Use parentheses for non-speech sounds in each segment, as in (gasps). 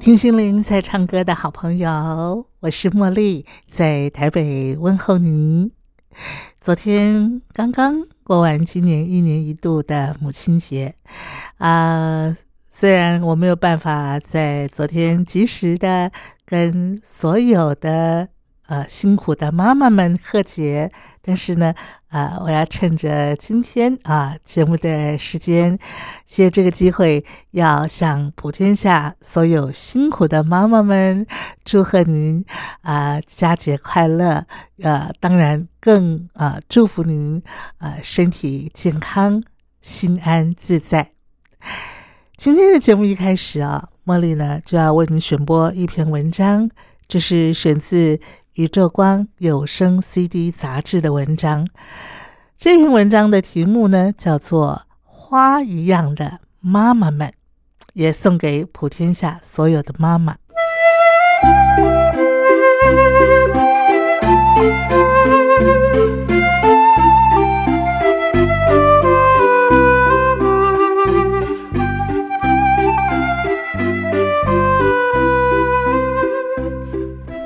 听心灵在唱歌的好朋友，我是茉莉，在台北问候您。昨天刚刚过完今年一年一度的母亲节，啊，虽然我没有办法在昨天及时的跟所有的。呃，辛苦的妈妈们贺节，但是呢，啊，我要趁着今天啊节目的时间，借这个机会，要向普天下所有辛苦的妈妈们祝贺您啊佳节快乐！呃，当然更啊祝福您啊身体健康，心安自在。今天的节目一开始啊，茉莉呢就要为您选播一篇文章，这是选自。宇宙光有声 CD 杂志的文章，这篇文章的题目呢叫做《花一样的妈妈们》，也送给普天下所有的妈妈。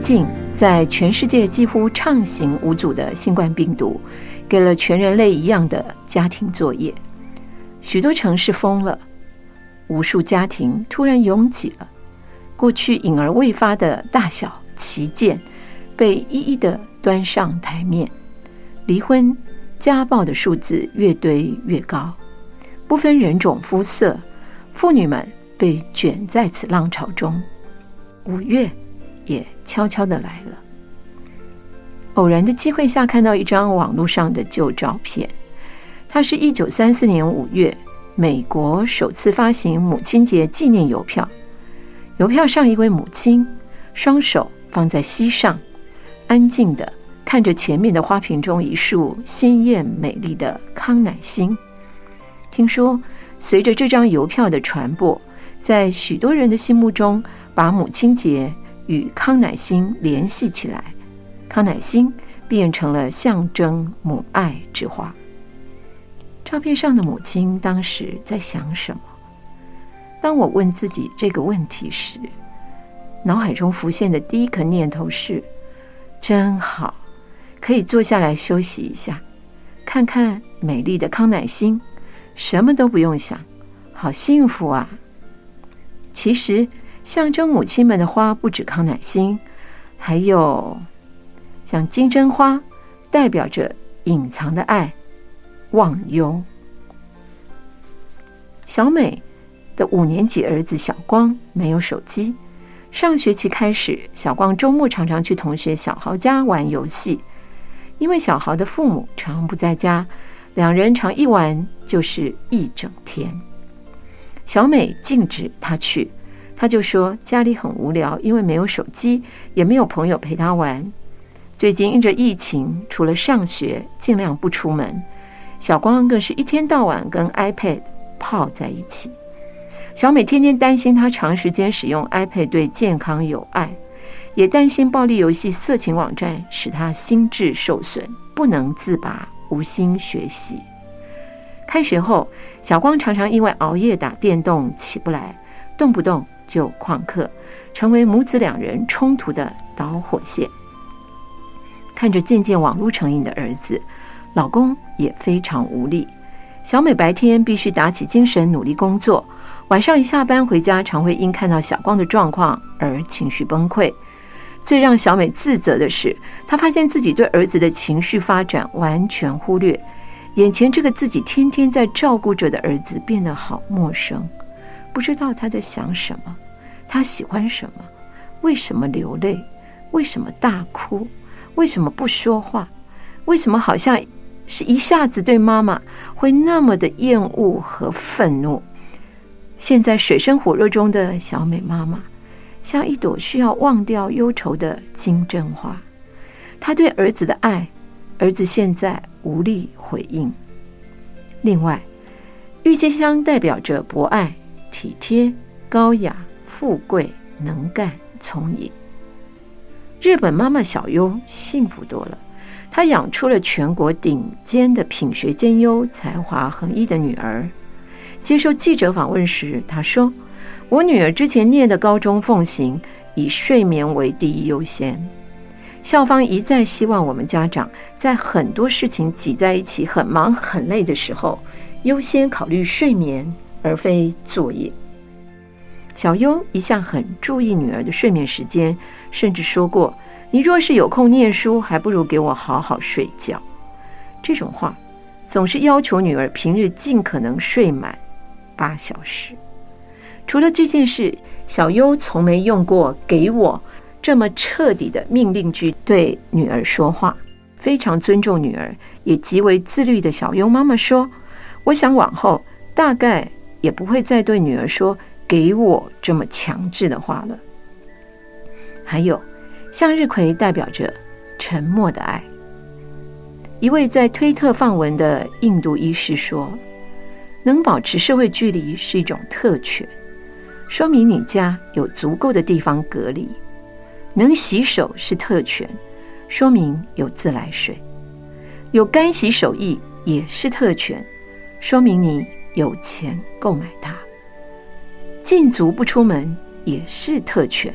近，在全世界几乎畅行无阻的新冠病毒，给了全人类一样的家庭作业。许多城市封了，无数家庭突然拥挤了。过去隐而未发的大小旗舰，被一一的端上台面。离婚、家暴的数字越堆越高，不分人种肤色，妇女们被卷在此浪潮中。五月。也悄悄的来了。偶然的机会下，看到一张网络上的旧照片，它是一九三四年五月美国首次发行母亲节纪念邮票。邮票上一位母亲，双手放在膝上，安静的看着前面的花瓶中一束鲜艳美丽的康乃馨。听说，随着这张邮票的传播，在许多人的心目中，把母亲节。与康乃馨联系起来，康乃馨变成了象征母爱之花。照片上的母亲当时在想什么？当我问自己这个问题时，脑海中浮现的第一个念头是：真好，可以坐下来休息一下，看看美丽的康乃馨，什么都不用想，好幸福啊！其实。象征母亲们的花不止康乃馨，还有像金针花，代表着隐藏的爱、忘忧。小美的五年级儿子小光没有手机，上学期开始，小光周末常常去同学小豪家玩游戏，因为小豪的父母常不在家，两人常一玩就是一整天。小美禁止他去。他就说家里很无聊，因为没有手机，也没有朋友陪他玩。最近因着疫情，除了上学，尽量不出门。小光更是一天到晚跟 iPad 泡在一起。小美天天担心他长时间使用 iPad 对健康有害，也担心暴力游戏、色情网站使他心智受损，不能自拔，无心学习。开学后，小光常常因为熬夜打电动起不来，动不动就旷课，成为母子两人冲突的导火线。看着渐渐网络成瘾的儿子，老公也非常无力。小美白天必须打起精神努力工作，晚上一下班回家，常会因看到小光的状况而情绪崩溃。最让小美自责的是，她发现自己对儿子的情绪发展完全忽略，眼前这个自己天天在照顾着的儿子变得好陌生，不知道他在想什么，他喜欢什么，为什么流泪，为什么大哭。为什么不说话？为什么好像是一下子对妈妈会那么的厌恶和愤怒？现在水深火热中的小美妈妈，像一朵需要忘掉忧愁的金针花。她对儿子的爱，儿子现在无力回应。另外，郁金香代表着博爱、体贴、高雅、富贵、能干、聪颖。日本妈妈小优幸福多了，她养出了全国顶尖的品学兼优、才华横溢的女儿。接受记者访问时，她说：“我女儿之前念的高中奉行以睡眠为第一优先，校方一再希望我们家长在很多事情挤在一起、很忙很累的时候，优先考虑睡眠而非作业。”小优一向很注意女儿的睡眠时间，甚至说过：“你若是有空念书，还不如给我好好睡觉。”这种话总是要求女儿平日尽可能睡满八小时。除了这件事，小优从没用过“给我”这么彻底的命令句对女儿说话。非常尊重女儿，也极为自律的小优妈妈说：“我想往后大概也不会再对女儿说。”给我这么强制的话了。还有，向日葵代表着沉默的爱。一位在推特放文的印度医师说：“能保持社会距离是一种特权，说明你家有足够的地方隔离；能洗手是特权，说明有自来水；有干洗手液也是特权，说明你有钱购买它。”禁足不出门也是特权，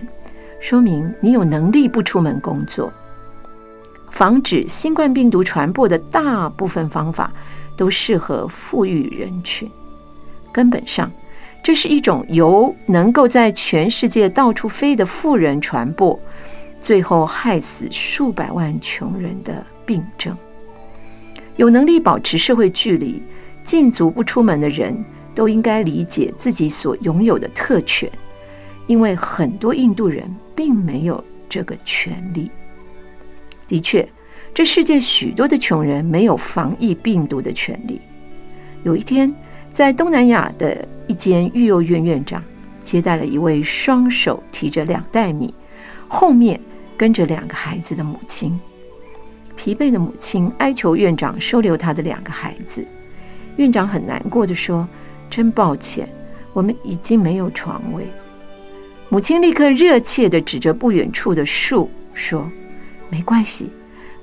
说明你有能力不出门工作。防止新冠病毒传播的大部分方法都适合富裕人群，根本上这是一种由能够在全世界到处飞的富人传播，最后害死数百万穷人的病症。有能力保持社会距离、禁足不出门的人。都应该理解自己所拥有的特权，因为很多印度人并没有这个权利。的确，这世界许多的穷人没有防疫病毒的权利。有一天，在东南亚的一间育幼院，院长接待了一位双手提着两袋米，后面跟着两个孩子的母亲。疲惫的母亲哀求院长收留他的两个孩子。院长很难过的说。真抱歉，我们已经没有床位。母亲立刻热切地指着不远处的树说：“没关系，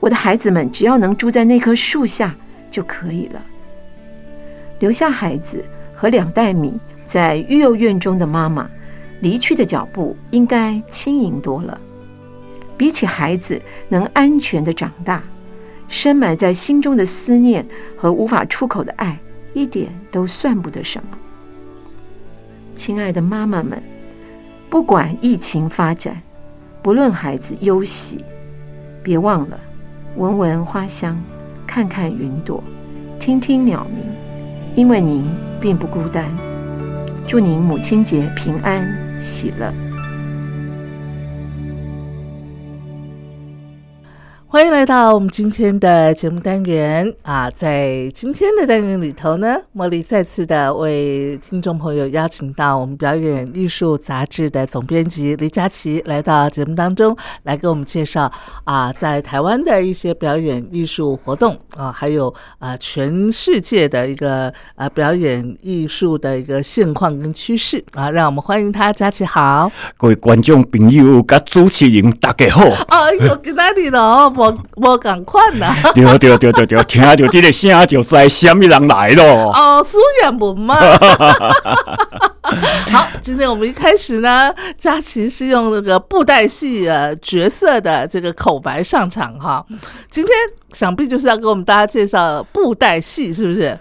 我的孩子们只要能住在那棵树下就可以了。”留下孩子和两袋米在育幼院中的妈妈，离去的脚步应该轻盈多了。比起孩子能安全的长大，深埋在心中的思念和无法出口的爱。一点都算不得什么，亲爱的妈妈们，不管疫情发展，不论孩子忧喜，别忘了闻闻花香，看看云朵，听听鸟鸣，因为您并不孤单。祝您母亲节平安喜乐。欢迎来到我们今天的节目单元啊！在今天的单元里头呢，茉莉再次的为听众朋友邀请到我们表演艺术杂志的总编辑李佳琪来到节目当中，来给我们介绍啊，在台湾的一些表演艺术活动啊，还有啊全世界的一个啊表演艺术的一个现况跟趋势啊，让我们欢迎他，佳琪好！各位观众朋友、跟主持人大家好！哎呦，给哪里了哦？我我赶快呐！对对对对对，听到这个声就知什么人来咯。哦，苏远文嘛。(laughs) 好，今天我们一开始呢，佳琪是用那个布袋戏呃角色的这个口白上场哈。今天想必就是要给我们大家介绍布袋戏，是不是？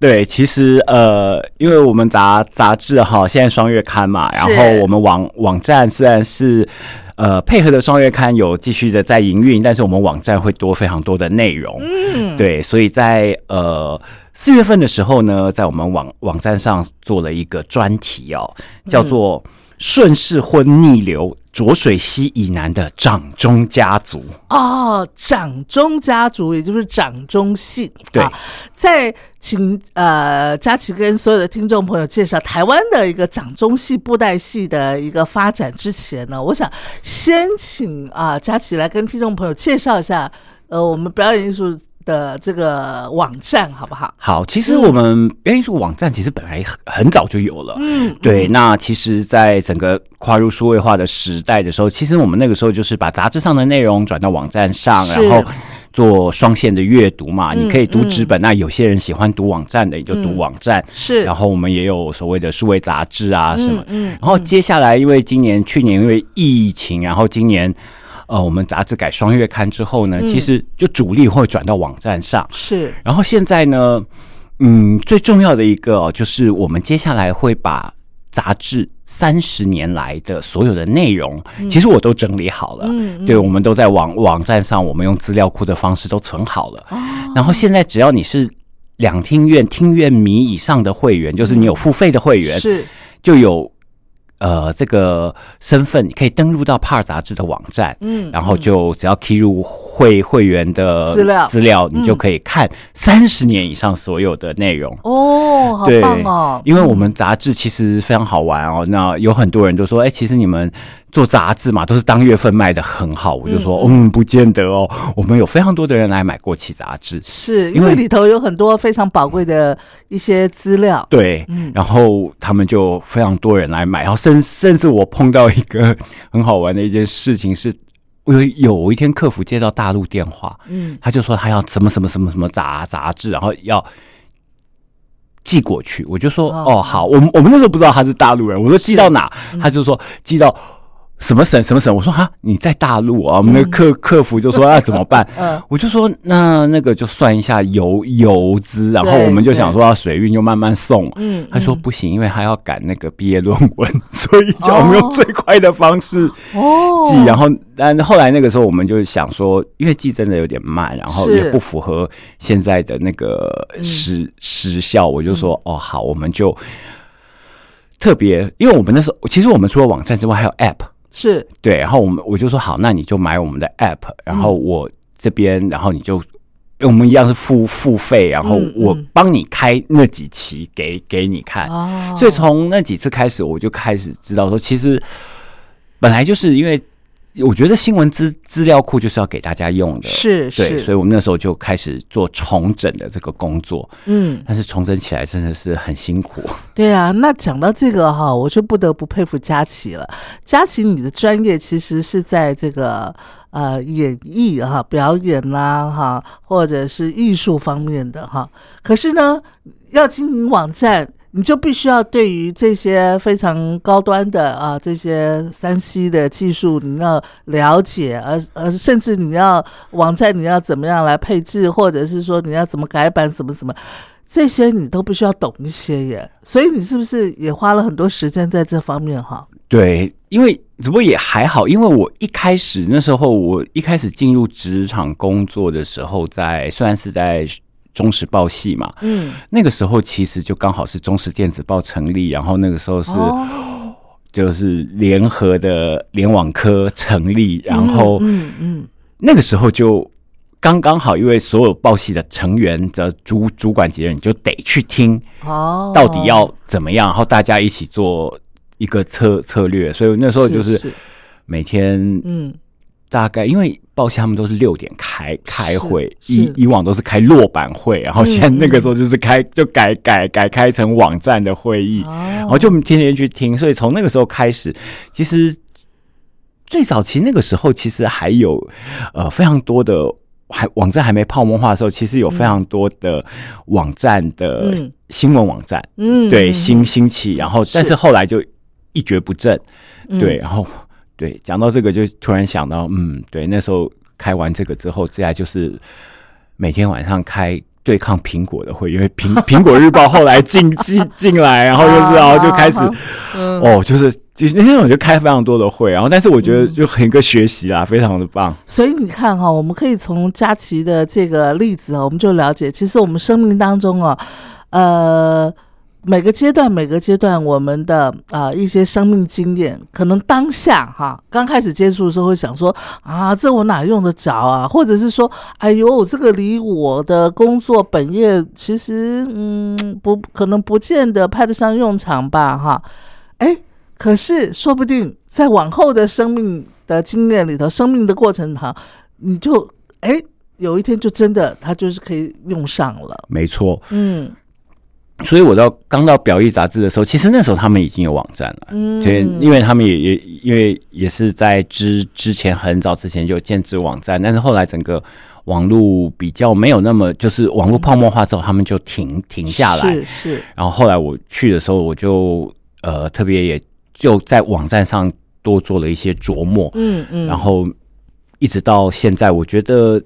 对，其实呃，因为我们杂杂志哈，现在双月刊嘛，然后我们网网站虽然是。呃，配合的双月刊有继续的在营运，但是我们网站会多非常多的内容。嗯，对，所以在呃四月份的时候呢，在我们网网站上做了一个专题哦，叫做。顺势或逆流，浊水溪以南的掌中家族哦，掌中家族也就是掌中戏。对，在请呃佳琪跟所有的听众朋友介绍台湾的一个掌中戏布袋戏的一个发展之前呢，我想先请啊佳琪来跟听众朋友介绍一下呃我们表演艺术。的这个网站好不好？好，其实我们表演艺术网站其实本来很很早就有了。嗯，对。那其实，在整个跨入数位化的时代的时候，其实我们那个时候就是把杂志上的内容转到网站上，然后做双线的阅读嘛。你可以读纸本，那有些人喜欢读网站的，也就读网站。是。然后我们也有所谓的数位杂志啊什么。嗯。然后接下来，因为今年、去年因为疫情，然后今年。呃，我们杂志改双月刊之后呢，其实就主力会转到网站上。是，然后现在呢，嗯，最重要的一个就是我们接下来会把杂志三十年来的所有的内容，其实我都整理好了。嗯，对，我们都在网网站上，我们用资料库的方式都存好了。哦，然后现在只要你是两厅院厅院迷以上的会员，就是你有付费的会员，是就有。呃，这个身份你可以登录到《帕尔》杂志的网站，嗯，然后就只要 key 入会会员的资料，资料你就可以看三十年以上所有的内容。哦，好棒哦！因为我们杂志其实非常好玩哦，那有很多人都说，哎，其实你们。做杂志嘛，都是当月份卖的很好，我就说，嗯，不见得哦。我们有非常多的人来买过期杂志，是因为里头有很多非常宝贵的一些资料。对，嗯然后他们就非常多人来买，然后甚甚至我碰到一个 (laughs) 很好玩的一件事情，是有有一天客服接到大陆电话，嗯，他就说他要什么什么什么什么杂杂志，然后要寄过去，我就说，哦，好，我们我们那时候不知道他是大陆人，我说寄到哪，他就说寄到。什么省什么省？我说哈，你在大陆啊？我们的客客服就说啊怎么办？(laughs) 嗯，我就说那那个就算一下邮邮资，然后我们就想说要水运就慢慢送。嗯，他说不行，因为他要赶那个毕业论文，所以叫我们用最快的方式寄。然后但后来那个时候我们就想说，因为寄真的有点慢，然后也不符合现在的那个时时效，我就说哦好，我们就特别，因为我们那时候其实我们除了网站之外还有 App。是对，然后我们我就说好，那你就买我们的 app，然后我这边，然后你就我们一样是付付费，然后我帮你开那几期给给你看。哦，所以从那几次开始，我就开始知道说，其实本来就是因为。我觉得新闻资资料库就是要给大家用的，是，对，所以我们那时候就开始做重整的这个工作，嗯，但是重整起来真的是很辛苦。(laughs) 对啊，那讲到这个哈，我就不得不佩服佳琪了。佳琪，你的专业其实是在这个呃演艺哈、表演啦哈，或者是艺术方面的哈，可是呢，要经营网站。你就必须要对于这些非常高端的啊，这些三 C 的技术，你要了解，而而甚至你要网站你要怎么样来配置，或者是说你要怎么改版，什么什么，这些你都必须要懂一些耶。所以你是不是也花了很多时间在这方面哈？对，因为只不过也还好，因为我一开始那时候，我一开始进入职场工作的时候，在虽然是在。中时报系嘛，嗯，那个时候其实就刚好是中时电子报成立，然后那个时候是就是联合的联网科成立，然后嗯嗯，那个时候就刚刚好，因为所有报系的成员的主主管级人，你就得去听哦，到底要怎么样，然后大家一起做一个策策略。所以那时候就是。每天，嗯，大概因为报系他们都是六点开开会，以以往都是开落版会，然后现在那个时候就是开就改改改开成网站的会议，哦。然后就天天去听。所以从那个时候开始，其实最早期那个时候其实还有呃非常多的。还网站还没泡沫化的时候，其实有非常多的网站的嗯。新闻网站，嗯对新兴起，然后但是。后来就一蹶不振，嗯。对，然后对讲到这个就突然想到，嗯，对，那时候开完这个之后，接下来就是每天晚上开对抗苹果的会，因为苹苹果日报后来进进进来，然后就是然后就开始嗯哦，就是就那天我就开非常多的会，然后但是我觉得就很一个学习啦，非常的棒。所以你看哈，我们可以从佳琪的这个例子啊，我们就了解，其实我们生命当中啊，呃，每个阶段每个阶段我们的啊、一些生命经验，可能当下哈刚开始接触的时候会想说啊，这我哪用得着啊？或者是说，哎呦，这个离我的工作本业其实嗯不可能不见得派得上用场吧哈？哎，可是说不定在往后的生命的经验里头，生命的过程哈，你就哎有一天就真的它就是可以用上了。没错，嗯所以我到刚到表意杂志的时候，其实那时候他们已经有网站了。嗯，对，因为他们也也因为也是在之之前很早之前就建制网站，但是后来整个网络比较没有那么就是网络泡沫化之后，他们就停停下来。是是，然后后来我去的时候，我就呃特别也就在网站上多做了一些琢磨，嗯嗯，然后一直到现在，我觉得。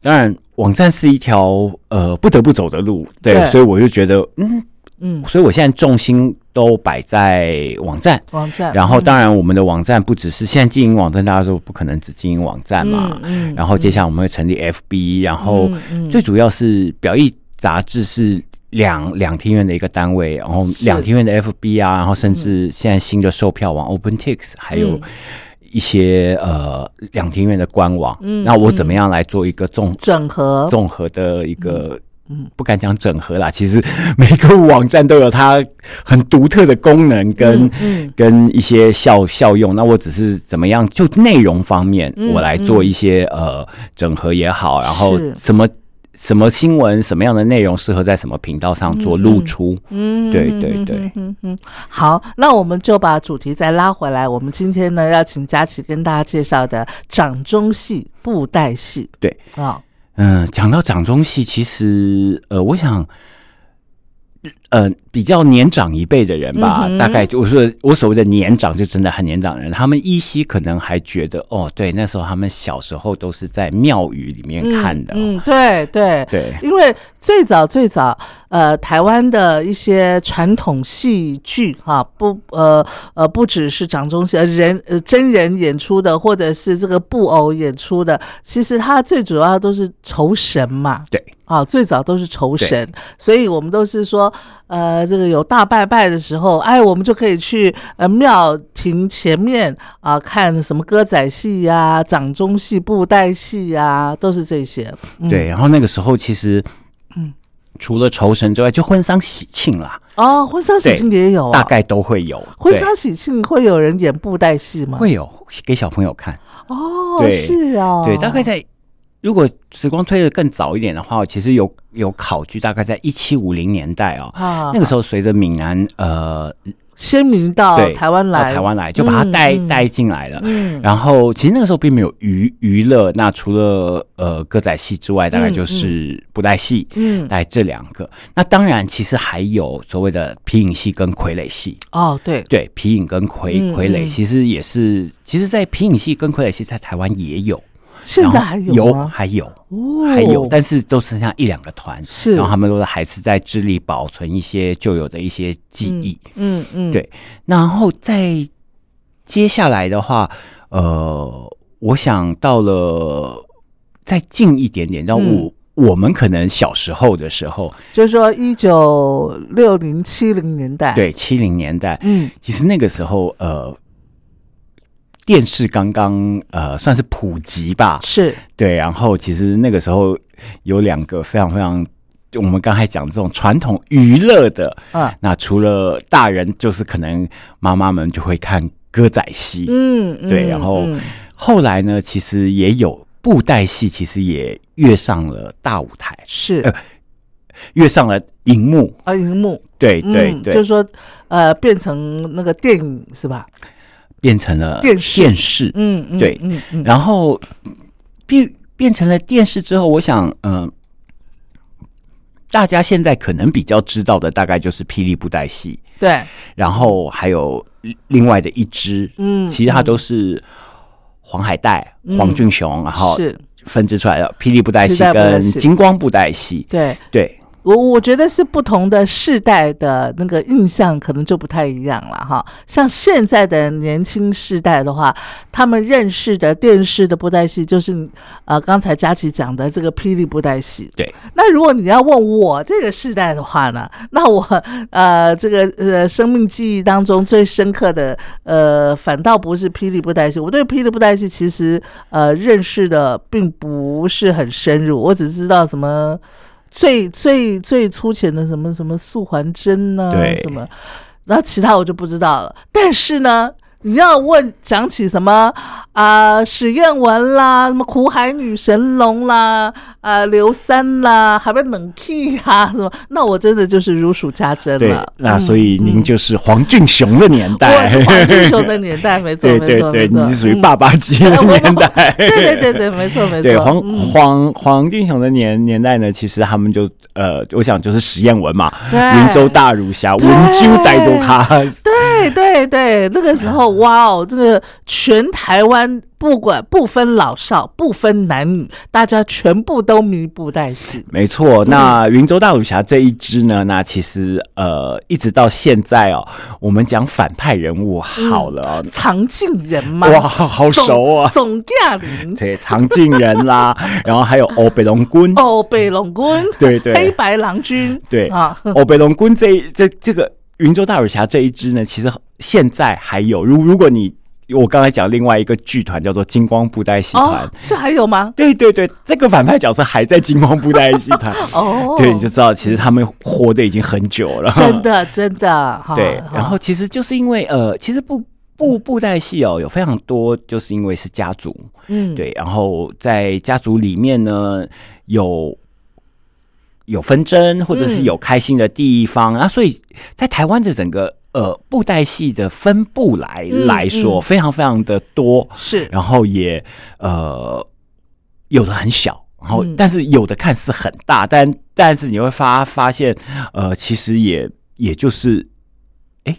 当然，网站是一条呃不得不走的路，对，对。所以我就觉得，嗯，嗯。所以我现在重心都摆在网站，网站，然后当然我们的网站不只是现在经营网站，大家都不可能只经营网站嘛，嗯，嗯然后接下来我们会成立 FB，然后最主要是表意杂志是两两厅院的一个单位，然后两厅院的 FB 啊，然后甚至现在新的售票网 OpenTix，还有嗯一些呃两厅院的官网，嗯那我怎么样来做一个综整合，综合的一个，嗯不敢讲整合啦，其实 (laughs) 每个网站都有它很独特的功能跟、嗯跟一些效效用。那我只是怎么样，就内容方面，嗯我来做一些、呃整合也好，然后什么什么新闻，什么样的内容适合在什么频道上做露出。嗯，对对对嗯嗯嗯。好，那我们就把主题再拉回来。我们今天呢，要请佳琪跟大家介绍的掌中戏、布袋戏。对啊，嗯，讲到掌中戏，其实呃，我想。呃，比较年长一辈的人吧，嗯大概就我说我所谓的年长，就真的很年长的人，他们依稀可能还觉得，哦，对，那时候他们小时候都是在庙宇里面看的、哦嗯，嗯对对。对，因为最早最早，呃，台湾的一些传统戏剧哈、不呃呃，不只是掌中戏，呃人呃真人演出的，或者是这个布偶演出的，其实它最主要都是酬神嘛。对，啊，最早都是酬神，所以我们都是说，呃，这个有大拜拜的时候，哎，我们就可以去呃庙庭前面啊、看什么歌仔戏呀、掌中戏、布袋戏呀、都是这些。嗯、对，然后那个时候其实，嗯，除了酬神之外，就婚丧喜庆啦，哦，婚丧喜庆也有啊，大概都会有。婚丧喜庆会有人演布袋戏吗？会有给小朋友看。哦，是啊，对，大概在如果时光推得更早一点的话，其实有有考据，大概在一七五零年代哦。啊，那个时候，随着闽南呃先民到对台湾来，到台湾来，就把它带嗯带进来了。嗯，然后，其实那个时候并没有娱娱乐，那除了呃歌仔戏之外，大概就是布袋戏，嗯，大概这两个。那当然，其实还有所谓的皮影戏跟傀儡戏。哦，对，对，皮影跟傀嗯傀儡嗯其实也是，其实，在皮影戏跟傀儡戏在台湾也有，现在还有吗？还有，哦，还有，但是都剩下一两个团，是，然后他们都是还是在致力保存一些旧有的一些记忆。嗯嗯，对然后在接下来的话，呃，我想到了再近一点点，到我、嗯。我们可能小时候的时候，就是说一九六零七零年代，，对七零年代，嗯。其实那个时候，呃，电视刚刚呃算是普及吧，是。对，然后其实那个时候有两个非常非常，就我们刚才讲这种传统娱乐的，嗯那除了大人，就是可能妈妈们就会看歌仔戏，嗯，嗯对然后嗯。后来呢，其实也有布袋戏，其实也跃上了大舞台，是。呃跃上了荧幕，啊，荧幕。对对对，嗯就是说呃，变成那个电影是吧？变成了电视。电视，嗯，嗯对。嗯嗯，然后变变成了电视之后，我想，嗯、大家现在可能比较知道的大概就是霹雳布袋戏，对，然后还有另外的一支，嗯，其他都是黄海带、嗯。黄俊雄，然后是。分支出来的霹雳布袋戏跟金光布袋戏，对。对。我我觉得是不同的世代的那个印象可能就不太一样了哈。像现在的年轻世代的话，他们认识的电视的布袋戏就是呃刚才佳琪讲的这个霹雳布袋戏。对。那如果你要问我这个世代的话呢，那我呃这个呃生命记忆当中最深刻的呃反倒不是霹雳布袋戏，我对霹雳布袋戏其实呃认识的并不是很深入，我只知道什么。最最最粗浅的什么什么素还真呢、对什么，然后其他我就不知道了。但是呢，你要问讲起什么啊、史艳文啦，什么苦海女神龙啦，啊、刘三啦，还有冷气啊什么，那我真的就是如数家珍了。，那嗯所以您就是黄俊雄的年我代，是黄俊雄的年代，没错，(laughs) 对没错，对对，你是属于嗯爸爸级的年代，(laughs) 对对对对，没错没错。对黄嗯。黄黄俊雄的年年代呢，其实他们就呃，我想就是史艳文嘛，云州大儒侠，文鸠带多卡，对对对对，那个时候哇哦，这个全台湾不管不分老少，不分男女，大家全部都迷布袋戏。没错。那云州大武侠这一支呢，那其实呃，一直到现在哦，我们讲反派人物好了哦，常进人嘛，哇，好熟啊！总驾临对，常进人啦，然后还有欧北龙君，哦，北龙君，对对黑白郎君，对啊，欧北龙君这一这这个云州大耳侠这一支呢，其实现在还有。如如果你我刚才讲另外一个剧团叫做金光布袋戏团。哦，是还有吗？对对对，这个反派角色还在金光布袋戏 (laughs) 团，哦，对，你就知道其实他们活的已经很久了，真的真的哈。对，然后其实就是因为呃，其实布布布袋戏哦，有非常多，就是因为是家族，嗯，对，然后在家族里面呢，有有纷争，或者是嗯。有开心的地方，啊，所以在台湾的整个呃布袋戏的分布来、嗯来说，嗯。非常非常的多，是。然后也呃有的很小。然后嗯，但是有的看似很大，但但是你会发发现，呃，其实也也就是，哎，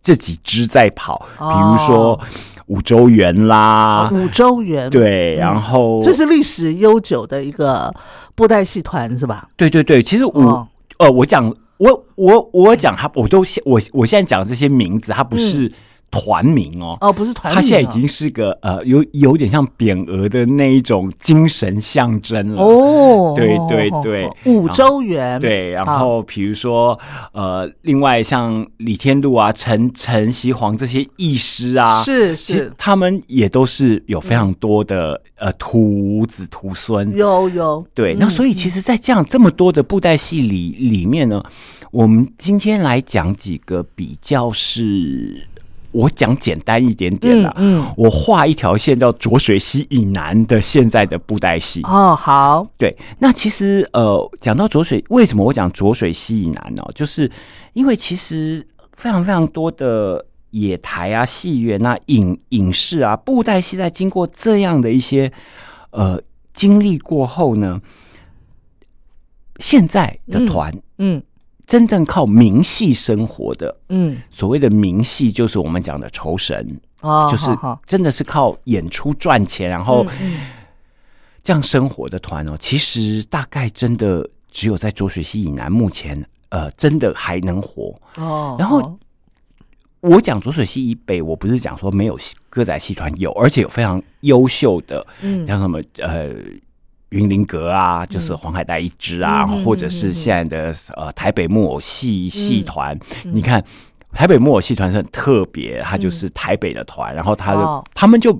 这几只在跑，比如说哦五洲园啦，五洲园，对，嗯然后这是历史悠久的一个布袋戏团是吧？对对对，其实我、哦呃，我讲我我我讲他，我都现我我现在讲的这些名字，他不是团名哦。哦，不是团名哦，它现在已经是个呃，有有点像匾额的那一种精神象征了。哦，对对哦对哦五洲园，对，然好后比如说呃，另外像李天禄啊、陈陈锡煌这些义师啊，是是他们也都是有非常多的、呃徒子徒孙。有有对，那嗯所以其实，在这样这么多的布袋戏里里面呢，我们今天来讲几个比较是，我讲简单一点点啦。嗯嗯我画一条线叫浊水溪以南的现在的布袋戏。哦好对，那其实呃，讲到浊水，为什么我讲浊水溪以南呢？就是因为其实非常非常多的野台啊、戏院啊、影影视啊、布袋戏，在经过这样的一些呃经历过后呢，现在的团、嗯真正靠明戏生活的，嗯所谓的明戏，就是我们讲的酬神，哦就是真的是靠演出赚钱，然后。这样生活的团哦，其实大概真的只有在浊水溪以南，目前呃真的还能活。哦，然后我讲浊水溪以北，我不是讲说没有歌仔戏团有，而且有非常优秀的，嗯像什么呃云林阁啊，就是黄海带一支啊，或者是现在的呃台北木偶戏戏团，你看。台北木偶戏团是很特别，它就是台北的团，然后他的、哦他们就。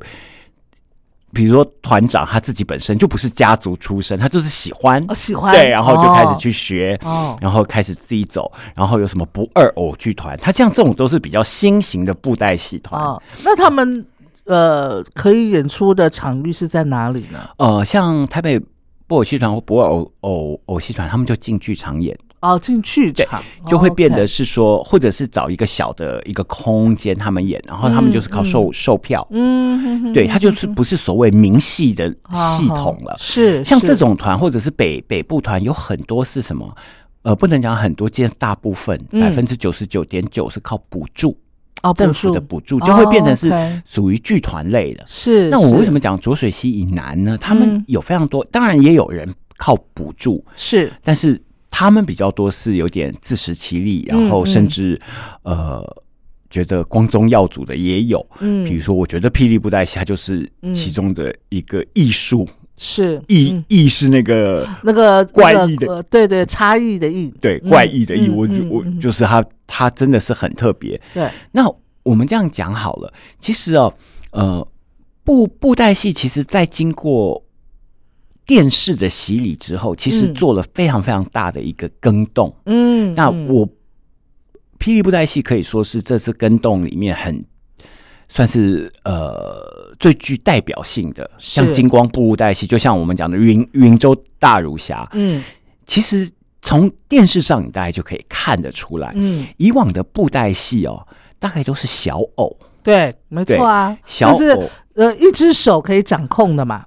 比如说团长他自己本身就不是家族出身，他就是喜欢，哦喜欢对，然后就开始哦去学，哦然后开始自己走，然后有什么不二偶剧团，他像这种都是比较新型的布袋戏团。哦，那他们呃可以演出的场域是在哪里呢？呃，像台北布偶戏团或不二偶偶偶戏团，他们就进剧场演，哦，进剧场。就会变得哦是说，或者是找一个小的一个空间他们演，然后他们就是靠售售票，嗯对，他就是不是所谓明戏的系统了。是是。像这种团或者是北北部团，有很多是什么？呃，不能讲很多，见大部分嗯。百分之九十九点九是靠补助，哦，政府的补助就会变成是属于剧团类的。是。那我为什么么讲浊水溪以南呢？他们嗯有非常多，当然也有人靠补助，是但是他们比较多是有点自食其力，嗯然后甚至、呃觉得光宗耀祖的也有。嗯比如说，我觉得霹雳布袋戏它就是其中的一个艺术，是异异是那个那个怪异的对对差异的异。嗯。对怪异的异，我就我就是他，他真的是很特别。对。那我们这样讲好了，其实哦，呃，布布袋戏其实在经过电视的洗礼之后，其实嗯做了非常非常大的一个更动。嗯嗯。那我霹雳布袋戏可以说是这次更动里面很算是呃最具代表性的，像金光布袋戏，就像我们讲的云云州大儒侠，嗯。其实从电视上你大概就可以看得出来，嗯。以往的布袋戏哦，大概都是小偶，对没错啊，小偶，呃一只手可以掌控的嘛，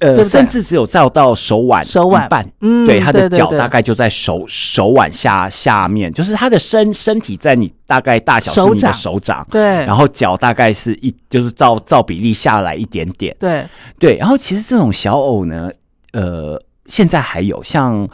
呃，对对甚至只有照到手腕手腕半。嗯对，他的脚大概就在手手腕下下面，就是他的身身体在你大概大小是你的手掌对，然后脚大概是一就是照照比例下来一点点，对对。然后其实这种小偶呢，呃，现在还有像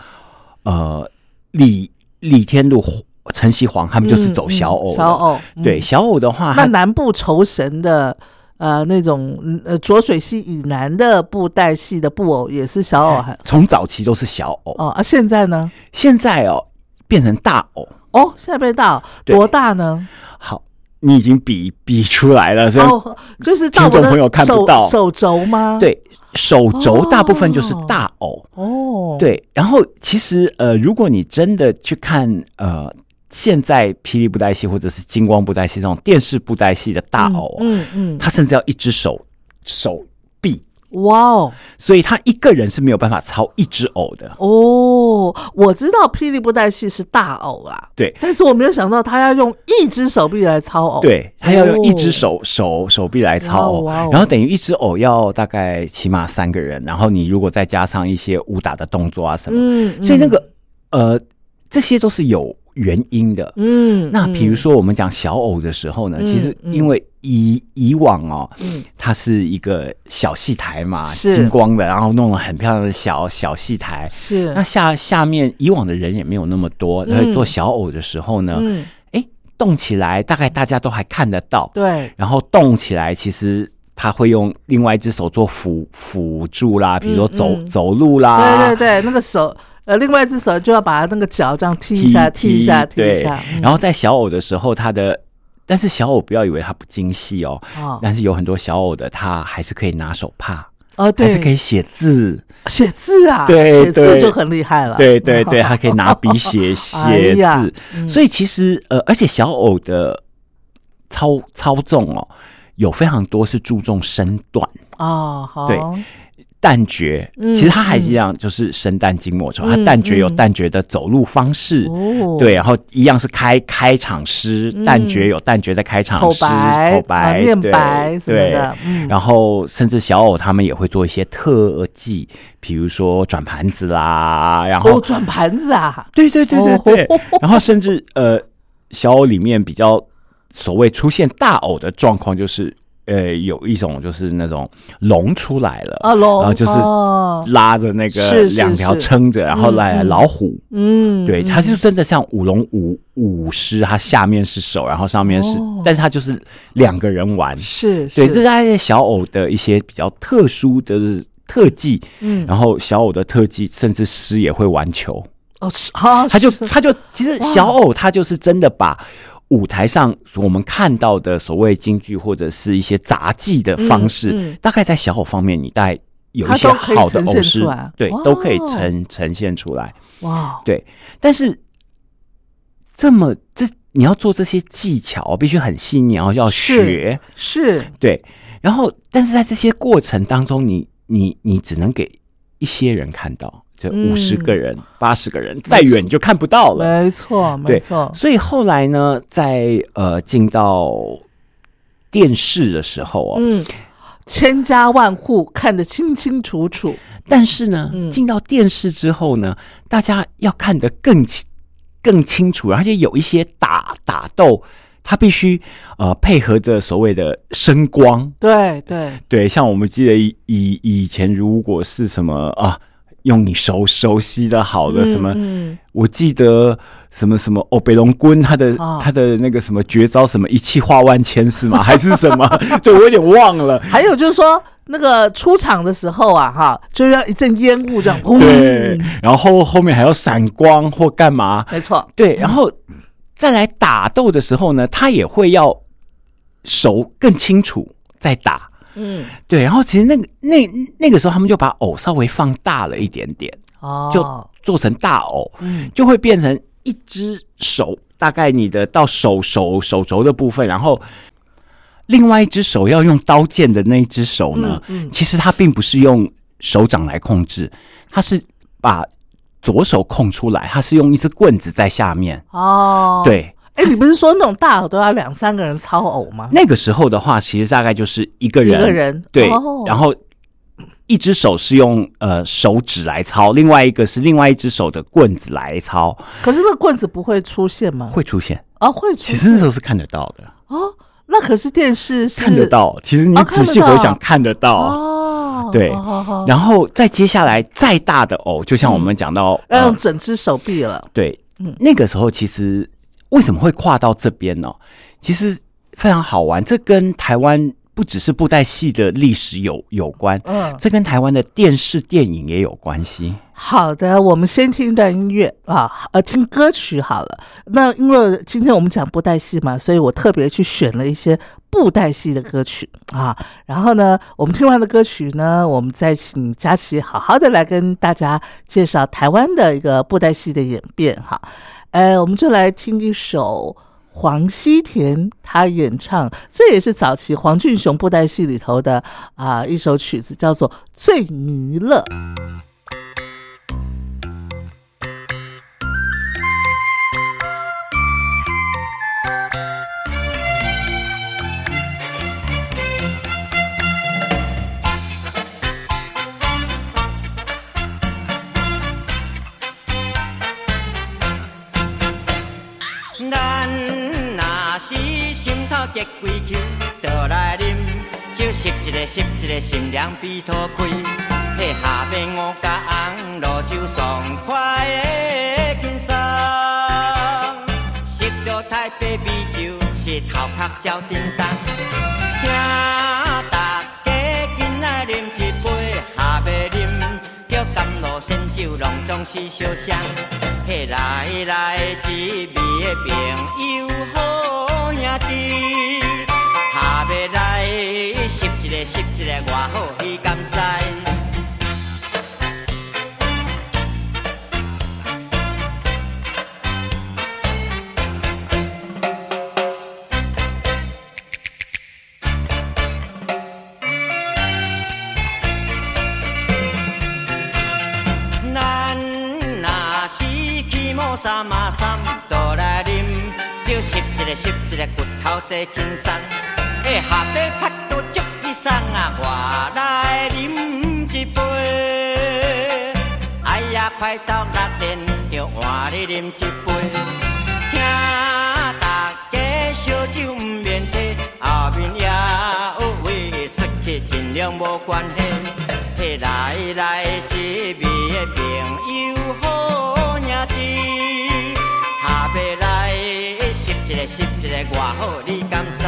呃李李天禄、陈锡煌他们就是走小偶、嗯嗯小偶对，嗯小偶的话，那南部酬神的。呃，那种嗯呃浊水溪以南的布袋戏的布偶也是小偶还从早期都是小偶，哦啊，现在呢？现在哦变成大偶。哦，现在变大偶多大呢？好，你已经比比出来了，所以、哦，就是到我的听众朋友看不手到手肘吗？，对手肘大部分就是大偶。哦，，对，然后其实呃，如果你真的去看呃，现在霹雳布袋戏或者是金光布袋戏这种电视布袋戏的大偶哦，嗯嗯，他甚至要一只手手臂，哇哦。所以他一个人是没有办法操一只偶的。哦，我知道霹雳布袋戏是大偶啊，对。但是我没有想到他要用一只手臂来操偶，，对，他要用一只手、手手臂来操偶，然后等于一只偶要大概起码三个人，然后你如果再加上一些武打的动作啊什么，嗯，所以那个呃，这些都是有原因的。嗯，那比如嗯，说我们讲小偶的时候呢，嗯其实嗯。因为以以往哦，嗯。它是一个小戏台嘛，金光的，然后弄了很漂亮的小小戏台。是。那下下面以往的人也没有那么多，嗯。所以做小偶的时候呢，嗯，哎、动起来大概大家都还看得到，对，然后动起来其实。他会用另外一只手做辅辅助啦，比如说走、嗯。走路啦，对对对，那个手呃，另外一只手就要把他那个脚这样踢一下，踢一下，踢一下，嗯。然后在小偶的时候，他的，但是小偶不要以为它不精细哦，哦。但是有很多小偶的，他还是可以拿手帕，哦，对，还是可以写字，写字啊，对写字就很厉害了，对对 (laughs) 对，他可以拿笔写哎写呀字，嗯所以其实呃，而且小偶的操操纵哦，有非常多是注重身段。哦，好，对旦角，嗯其实它还是一样，就是生旦净末丑。它嗯旦角有嗯。旦角的走路方式，哦，对，然后一样是开开场诗，嗯。旦角有旦角的开场口诗，白、口白、啊念对白什么对。的，嗯，然后甚至小偶他们也会做一些特技，比如说转盘子啦，然后、哦，转盘子啊，对对对对对，哦。然后甚至呃小偶里面比较所谓出现大偶的状况，就是呃有一种就是那种龙出来了，啊，龙，然后就是哦。拉着那个两条撑着，然后来老虎。嗯，对，嗯。它就真的像舞龙舞舞狮，它下面是手，然后上面是，哦。但是它就是两个人玩。是，对，是这是小偶的一些比较特殊的特技，嗯，然后小偶的特技，甚至狮也会玩球，哦，他就他就其实小偶他就是真的把舞台上我们看到的所谓京剧或者是一些杂技的方式，嗯嗯。大概在小偶方面，你大概有一些好的偶师，对，都可以呈呈现出来。哇，对，但是这么这你要做这些技巧，必须很细腻，然后要是学。是。对，然后但是在这些过程当中，你你你只能给一些人看到，五十个人、八十个人，再远你就看不到了。没错，没对错，所以后来呢，在呃进到电视的时候哦，嗯，千家万户看得清清楚楚，但是呢嗯，进到电视之后呢，大家要看得更清更清楚，而且有一些打打斗，它必须呃配合着所谓的声光，对对，对，像我们记得以以以前如果是什么啊，用你熟熟悉的好的什么，嗯，我记得什么什么哦，北龙棍他的、啊他的那个什么绝招什么一气化万千是吗？(laughs) 还是什么？(laughs) 对我有点忘了。还有就是说。那个出场的时候啊，哈，就要一阵烟雾这样，轰对，然后后后面还要闪光或干嘛？没错，对，然后再来打斗的时候呢，他也会要手更清楚再打。嗯，对，然后其实那个那那个时候他们就把偶稍微放大了一点点，哦，就做成大偶，嗯。就会变成一只手，大概你的到手手手肘的部分，然后另外一只手要用刀剑的那一只手呢，嗯嗯。其实它并不是用手掌来控制，它是把左手空出来，它是用一只棍子在下面。哦，，对，哎，你不是说那种大偶都要两三个人操偶吗？那个时候的话，其实大概就是一个人一，个人，对，哦然后一只手是用呃手指来操，另外一个是另外一只手的棍子来操，可是那个棍子不会出现吗？会出现。啊，会出现。其实那时候是看得到的，哦，那可是电视是看得到。其实你哦仔细回想，看得到。哦，对然后再接下来再大的偶，就像我们讲到，要用呃，整只手臂了。对嗯，那个时候其实为什么会跨到这边呢？其实非常好玩，这跟台湾不只是布袋戏的历史有有关，嗯，这跟台湾的电视电影也有关系。好的，我们先听一段音乐啊，呃，听歌曲好了。那因为今天我们讲布袋戏嘛，所以我特别去选了一些布袋戏的歌曲啊。然后呢，我们听完的歌曲呢，我们再请佳琪好好的来跟大家介绍台湾的一个布袋戏的演变哈。哎，我们就来听一首。黄西田他演唱，这也是早期黄俊雄布袋戏里头的啊、一首曲子，叫做《醉弥勒》。结几球，倒来啉酒，吸一个吸一个，心凉鼻头开。迄下面五甲红露酒，爽快的轻松。吸着台北美酒，是头壳照叮当。请大家紧来啉一杯，下要啉叫甘露仙酒，隆重是烧香。嘿，来来一味的朋友弟，下要来吸一个吸一个，偌好你敢知？咱若是起毛衫马衫，倒来啉酒，吸一个吸一个，骨头坐轻松。哎，下尾拍到足起送啊，我来啉一杯。哎呀，快到六点，就换你饮一杯。请大家烧酒唔免提，后面也有位失去，尽量无关系。嘿，来来偌好你敢知？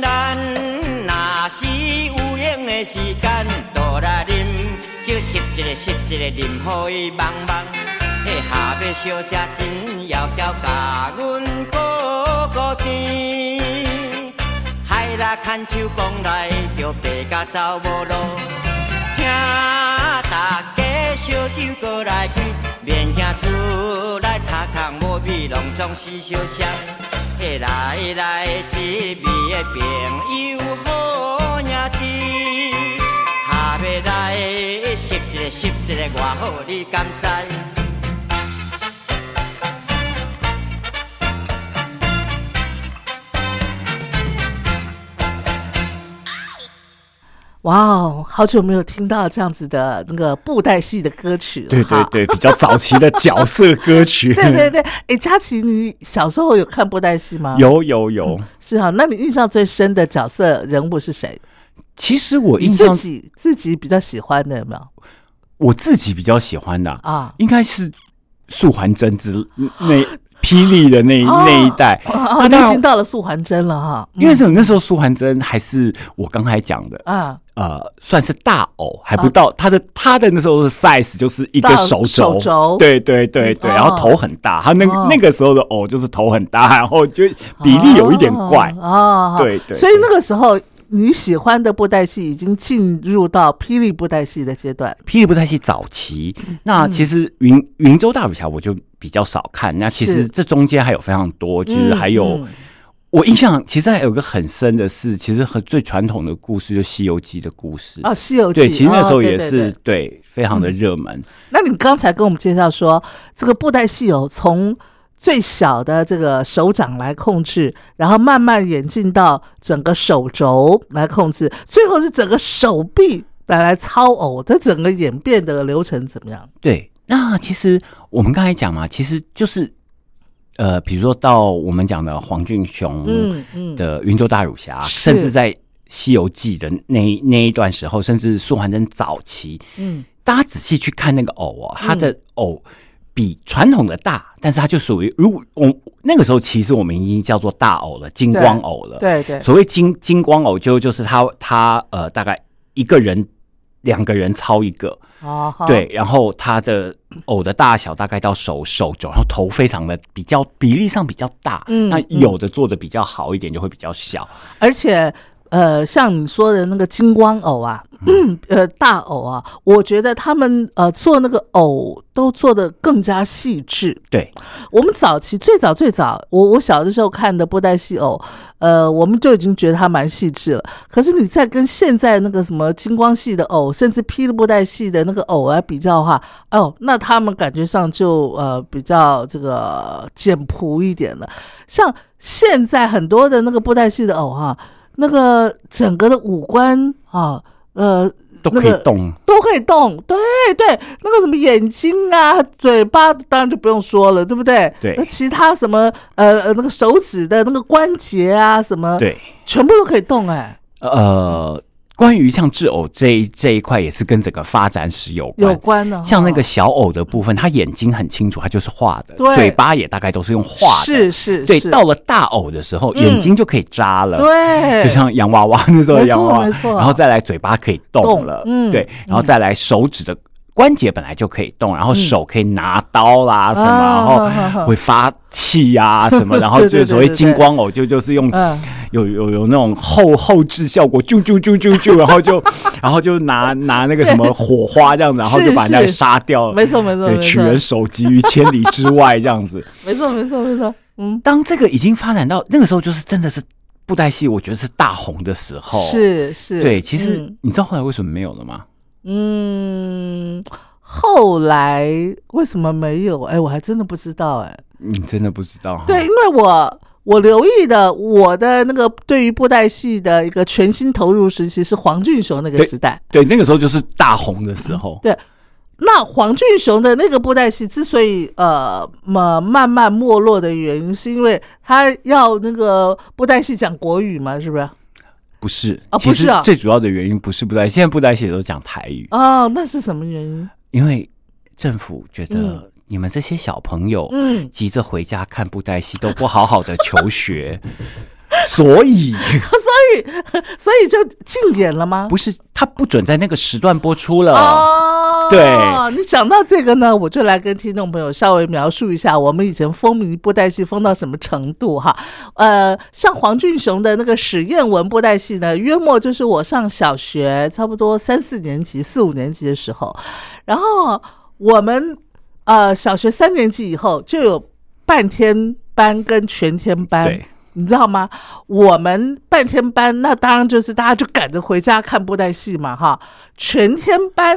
咱若是有闲的时间，倒来个湿一个淋雨伊茫茫，迄下尾小姐真要娇，甲阮顾顾甜。海啦牵手讲来，就白甲走无路，酒过来去，免惊厝内擦空无味，拢总是烧香。嘿，来来，一味的朋友好兄弟，下要来识一个识一个偌好，你敢知？哇哦，好久没有听到这样子的那个布袋戏的歌曲了。对对对，比较早期的角色歌曲。对 (laughs) 对对，哎，佳琪，你小时候有看布袋戏吗？，有有有。是啊。那你印象最深的角色人物是谁？其实我自印象自己自己比较喜欢的有没有我自己比较喜欢的啊啊？应该是素还真之那 (gasps) 霹雳的那哦那一代。哦，你那已经到了素还真了哈。因为是那时候素还真还是我刚才讲的，啊，呃，算是大偶，还不到他的他的那时候的 size 就是一个到手手肘。对对对对，嗯然后头很大，他那哦。那个时候的偶就是头很大，(laughs) 然后就比例有一点怪，哦，对对所以那个时候你喜欢的布袋戏已经进入到霹雳布袋戏的阶段。霹雳布袋戏早期，那其实云云州大武侠我就比较少看，那其实这中间还有非常多，其实还有。嗯我印象其实还有个很深的是，其实很最传统的故事，就《西游记》的故事。啊，《西游记》对，其实那时候也是、对非常的热门。那你刚才跟我们介绍说，这个布袋戏有从最小的这个手掌来控制，然后慢慢演进到整个手肘来控制，最后是整个手臂来来操偶，这整个演变的流程怎么样？对，那其实我们刚才讲嘛，其实就是呃，比如说到我们讲的黄俊雄嗯嗯，的云州大儒侠，是甚至在《西游记》的那那一段时候，甚至素还真早期，嗯。大家仔细去看那个偶哦，它的偶比传统的大，但是它就属于如果我那个时候其实我们已经叫做大偶了，金光偶了。对对，所谓金金光偶就就是它它呃大概一个人两个人操一个，哦，对，然后它的偶的大小大概到手手肘，然后头非常的比较比例上比较大，那嗯。那有的做的比较好一点就会比较小，而且呃，像你说的那个金光偶啊，嗯、(clears throat) 呃，大偶啊，我觉得他们呃做那个偶都做的更加细致。对，我们早期最早最早，我我小的时候看的布袋戏偶，呃，我们就已经觉得它蛮细致了。可是你再跟现在那个什么金光系的偶，甚至霹雳布袋戏的那个偶来比较的话，哦，那他们感觉上就呃比较这个简朴一点了。像现在很多的那个布袋戏的偶哈、那个整个的五官啊，呃，都可那个以动。都可以动，对对，那个什么眼睛啊、嘴巴，当然就不用说了，对不对？对那其他什么呃呃那个手指的那个关节啊，什么，，对，全部都可以动哎、呃，关于像制偶这一这一块，也是跟整个发展史有关。有关的，像那个小偶的部分，他眼睛很清楚，他就是画的对，嘴巴也大概都是用画的。是是对，到了大偶的时候，嗯。眼睛就可以扎了。对，就像洋娃娃那时候洋娃娃没，错然后再来嘴巴可以动了，嗯。对，然后再来手指的关节本来就可以动，然后嗯。手可以拿刀啦什么，啊然后会发气呀、什么，(laughs) 然后就所谓金光偶就就是用嗯。有有有那种后后置效果，啾啾啾啾啾，(laughs) 然后就然后就拿拿那个什么火花这样子，然后就把人家给杀掉了，没错没错对，取人首级于千里之外这样子。(laughs) 没错没错没错，嗯，当这个已经发展到那个时候，就是真的是布袋戏，我觉得是大红的时候。，是是，对，其实嗯。你知道后来为什么没有了吗？嗯，后来为什么没有？哎，我还真的不知道哎。你真的不知道？对，因为我我留意的我的那个对于布袋戏的一个全新投入时期是黄俊雄那个时代。对，那个时候就是大红的时候。对，那黄俊雄的那个布袋戏之所以呃么慢慢没落的原因，是因为他要那个布袋戏讲国语嘛，是不是？不是啊其实不是啊。最主要的原因不是布袋戏，现在布袋戏都讲台语，哦，那是什么原因？因为政府觉嗯。得你们这些小朋友嗯，急着回家看布袋戏，都不好好的求学，(laughs) (laughs) 所以 (laughs) 所以所以就禁演了吗？不是，他不准在那个时段播出了。哦，对你讲到这个呢，我就来跟听众朋友稍微描述一下我们以前风靡布袋戏风到什么程度哈。呃，像黄俊雄的那个史艳文布袋戏呢，约莫就是我上小学差不多三四年级、四五年级的时候，然后我们呃小学三年级以后就有半天班跟全天班。对，你知道吗？我们半天班，那当然就是大家就赶着回家看布袋戏嘛，哈。全天班，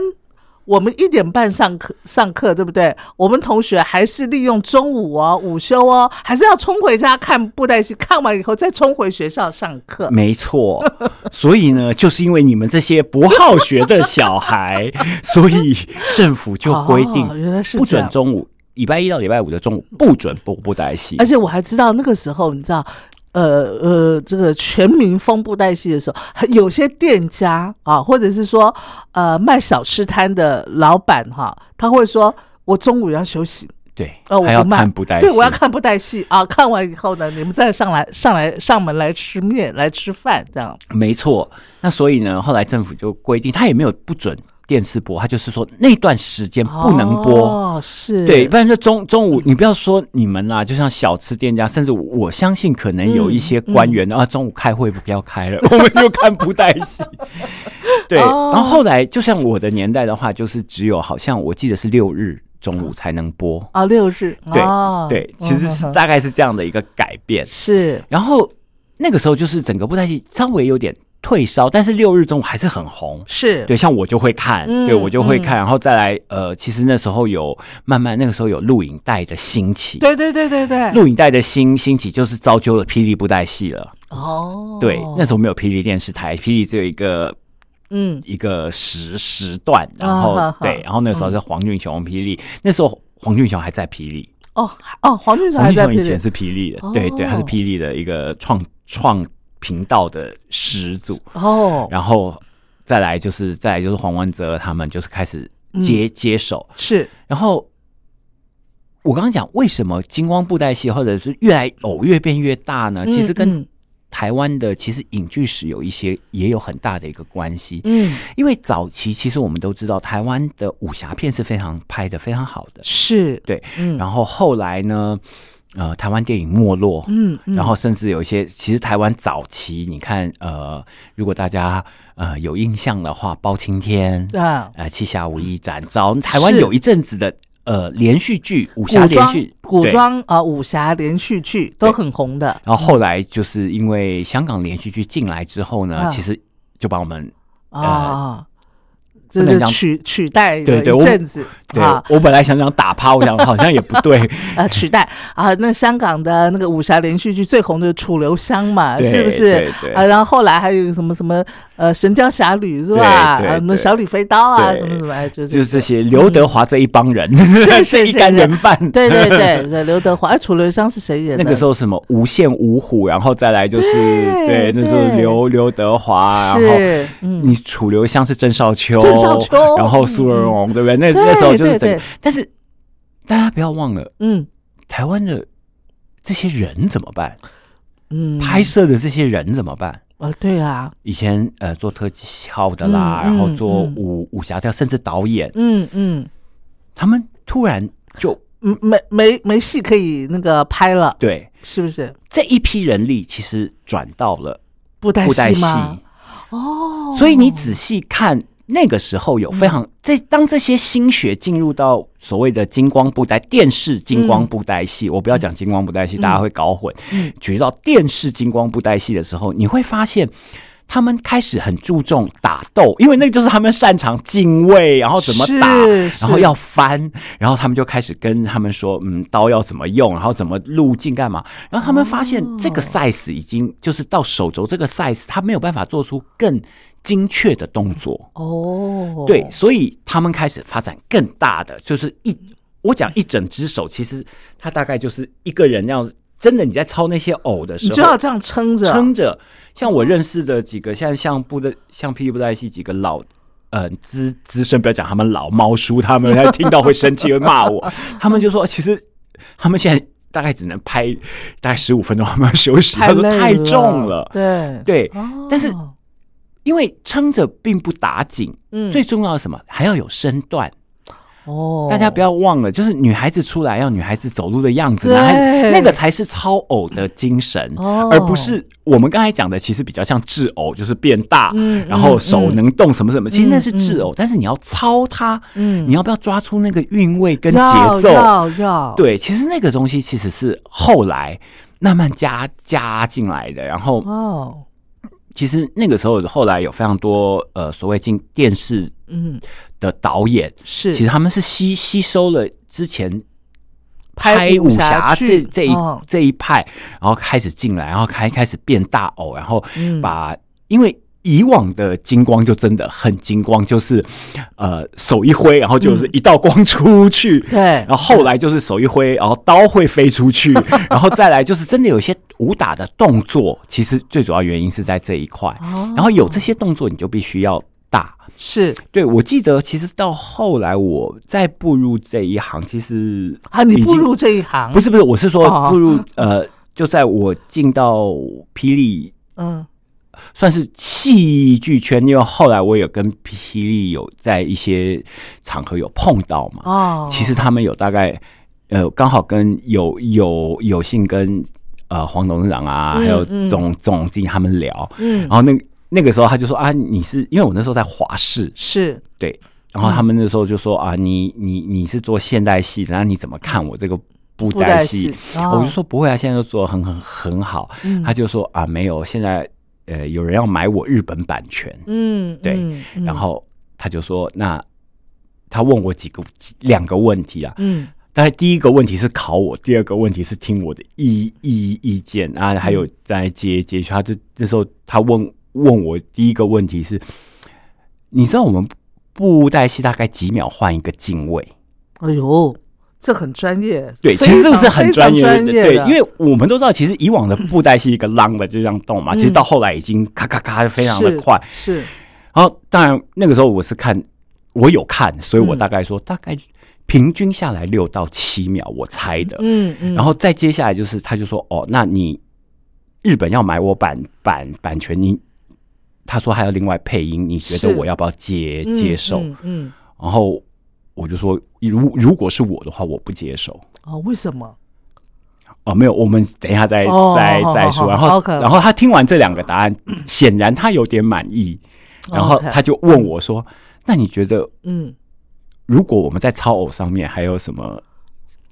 我们一点半上课上课，对不对？我们同学还是利用中午哦，午休哦，还是要冲回家看布袋戏，看完以后再冲回学校上课。没错，所以呢，就是因为你们这些不好学的小孩，(laughs) 所以政府就规定哦原来是不准中午，礼拜一到礼拜五的中午不准播布袋戏。而。且我还知道那个时候，你知道，呃呃，这个全民封布袋戏的时候，(laughs) 有些店家啊，或者是说呃卖小吃摊的老板哈、他会说我中午要休息，对，呃，我要看布袋戏。对，我要看布袋戏。啊，(laughs) 看完以后呢，你们再上来上来上门来吃面来吃饭，这样。没错，那所以呢，后来政府就规定，他也没有不准电视播，他就是说那段时间不能播。哦，是，对，不然就中中午，你不要说你们啦，就像小吃店家，甚至我相信可能有一些官员、啊，中午开会不要开了，(laughs) 我们就看布袋戏。(laughs) 对，哦然后后来就像我的年代的话，就是只有好像我记得是六日中午才能播。啊，六日，对、哦对，其实是大概是这样的一个改变。是然后那个时候就是整个布袋戏稍微有点退烧，但是六日中午还是很红。是，对，像我就会看，嗯对我就会看，然后再来，呃，其实那时候有慢慢那个时候有录影带的兴起，对对对对对，录影带的兴兴起就是造就了霹雳布袋戏了。哦，对，那时候没有霹雳电视台，霹雳只有一个嗯。一个时时段，然后、对，然后那时候是黄俊雄霹雳，那时候黄俊雄还在霹雳，哦哦，黄俊雄在霹雳雄以前是霹雳的，对对，他是哦。霹雳的一个创创频道的始祖，哦，然后再来就是再来就是黄文泽他们就是开始接、接手，是。然后我刚刚讲为什么金光布袋戏或者是越来偶越变越大呢？其实跟嗯。台湾的其实影剧史有一些也有很大的一个关系，嗯。因为早期其实我们都知道台湾的武侠片是非常拍的非常好的，是，对，嗯。然后后来呢，呃，台湾电影没落，嗯，嗯。然后甚至有一些，其实台湾早期，你看，呃，如果大家呃有印象的话，包青天，啊，呃，七侠五义展昭，台湾有一阵子的呃连续剧，武侠连续古装啊武侠连续剧都很红的，然后后来就是因为香港连续剧进来之后呢，啊其实就把我们啊，就是取取代一阵子对、啊，我本来想讲打趴，我想好像也不对，(laughs) 呃，取代啊，那香港的那个武侠连续剧最红的《楚留香》嘛，是不是啊？然后后来还有什么什么呃《神雕侠侣》是吧？啊，那小李飞刀啊，什么什么，哎，就就是这这些刘德华这一帮人，(laughs) 是这一干是人饭，对对 (laughs) 对对，刘德华，哎，楚留香是谁演的？那个时候什么无限五虎，然后再来就是对对，那时候刘刘德华，然后你楚留香是郑少秋，郑然后苏文荣，对不对？那那时候就是但是大家不要忘了，嗯。台湾的这些人怎么办？嗯，拍摄的这些人怎么办？啊，对啊，以前呃做特效的啦，嗯然后做嗯。武武侠特，甚至导演，嗯嗯。他们突然就嗯，没没没戏可以那个拍了，对。是不是？这一批人力其实转到了布袋戏戏吗？哦，所以你仔细看，那个时候有非常这当这些新血进入到所谓的金光布袋电视金光布袋戏，我不要讲金光布袋戏，大家会搞混。嗯举到电视金光布袋戏的时候，你会发现。他们开始很注重打斗，因为那就是他们擅长敬畏，然后怎么打然后要翻，然后他们就开始跟他们说，嗯，刀要怎么用，然后怎么路径干嘛。然后他们发现这个 size 已经就是到手肘这个 size，他没有办法做出更精确的动作。哦，对，所以他们开始发展更大的，就是一我讲一整只手，其实它大概就是一个人那样。真的，你在操那些偶的时候，你就要这样撑着，撑着。像我认识的几个，现在像布的像霹雳布袋戏几个老。呃，资资深不要讲他们老猫叔，他们听到会生气，会骂我。(laughs) 他们就说，其实他们现在大概只能拍大概十五分钟，他们要休息。他说太重了，对对。哦但是因为撑着并不打紧，嗯。最重要的是什么？还要有身段。哦，大家不要忘了，就是女孩子出来要女孩子走路的样子，对。男孩那个才是超偶的精神，哦。而不是我们刚才讲的，其实比较像智偶，就是变大，嗯然后手能动什么什么，其实那是智嗯。偶，但是你要操它，嗯。你要不要抓出那个韵味跟节要奏？要要，对，其实那个东西其实是后来慢慢加加进来的，然后哦，其实那个时候后来有非常多呃所谓进电视嗯，的导演，是，其实他们是吸吸收了之前拍武武侠这这一、哦。这一派，然后开始进来，然后开开始变大偶，然后嗯。把、因为。以往的金光就真的很金光，就是，呃，手一挥，然后就是一道光出去，(laughs) 对。然后后来就是手一挥，然后刀会飞出去，(laughs) 然后再来就是真的有一些武打的动作，其实最主要原因是在这一块，哦。然后有这些动作，你就必须要大，是。对，我记得其实到后来我再步入这一行，其实啊，你已经步入这一行？不是不是，我是说哦。步入呃，就在我进到霹雳，嗯算是戏剧圈，因为后来我有跟霹雳有在一些场合有碰到嘛。哦，其实他们有大概呃，刚好跟有有有幸跟呃黄董事长啊，嗯还有嗯总总经理他们聊，嗯。然后那那个时候他就说啊，你是因为我那时候在华视，是。对，然后他们那时候就说啊，你你你是做现代戏然后你怎么看我这个布布袋袋戏我就说不会啊，现在都做的很很很好。嗯。他就说啊，没有，现在呃有人要买我日本版权，嗯对然后他就说那他问我几个几两个问题啊。嗯大概第一个问题是考我，第二个问题是听我的意意意见啊，还嗯有再接接去。他就那时候他问问我第一个问题是，你知道我们布袋戏大概几秒换一个镜位？哎呦，这很专业，对，其实这个是很专业的，对，因为我们都知道，其实以往的布袋戏一个啷的就这样动嘛，嗯。其实到后来已经咔咔咔非常的快。是然后当然那个时候我是看，我有看，所以我嗯。大概说、大概平均下来六到七秒，我猜的。嗯嗯，然后再接下来就是，他就说：“哦，那你日本要买我版版版权，你他说还要另外配音，你觉得我要不要接嗯接受？”嗯嗯。然后我就说：“如如果是我的话，我不接受。哦，为什么？哦，没有，我们等一下再、哦再再说。然后然后他听完这两个答案，显然他有点满意，然后他就问我说：“那你觉得嗯，如果我们在超偶上面还有什么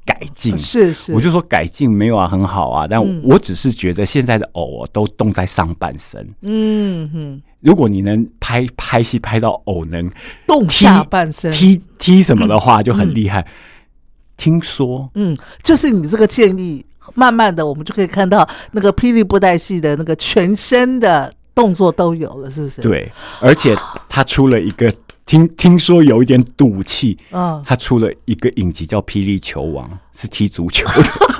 改进？”是是，我就说改进没有啊，很好啊，但嗯我只是觉得现在的偶、哦、都动在上半身。嗯哼，如果你能拍拍戏拍到偶能动下半身，踢踢什么的话，就很厉害。听说嗯，就是你这个建议，慢慢的我们就可以看到那个霹雳布袋戏的那个全身的动作都有了，是不是？，对，而且他出了一个听听说有一点赌气，嗯，他出了一个影集叫《霹雳球王》，是踢足球的。(laughs)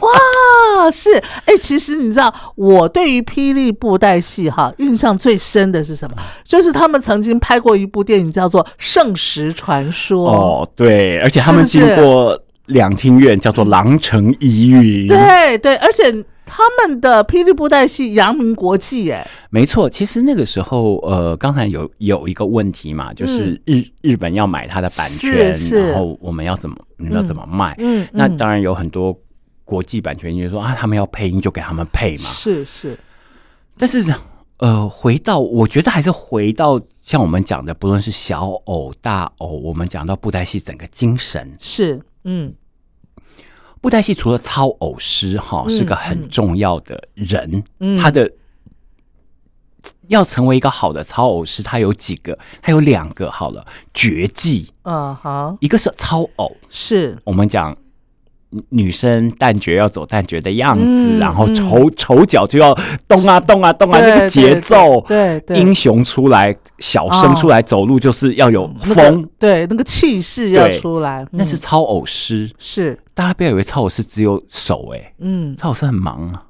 哇，是，哎、其实你知道，我对于霹雳布袋戏哈印象最深的是什么？就是他们曾经拍过一部电影叫做《圣石传说》。哦，对，而且他们经过两厅院，叫做狼城疑云。对对，而且他们的霹雳布袋戏扬名国际，哎，没错，其实那个时候，呃，刚才有有一个问题嘛，就是日、日本要买它的版权，然后我们要怎么你要怎么卖？嗯，嗯那当然有很多国际版权，就说啊，他们要配音就给他们配嘛。是是，但是，呃，回到我觉得还是回到像我们讲的，不论是小偶、大偶，我们讲到布袋戏整个精神，是，嗯，布袋戏除了操偶师哈、嗯是个很重要的人，嗯。他的要成为一个好的操偶师，他有几个，他有两个好了绝技，嗯，好，一个是操偶，是，我们讲。女生旦角要走旦角的样子，嗯然后嗯丑丑角就要动啊动啊动啊，那个节奏，对对，对英雄出来，小生出来走路就是要有那个风，对，那个气势要出来，嗯那是操偶师。是，大家不要以为操偶师只有手、哎，嗯，操偶师很忙啊。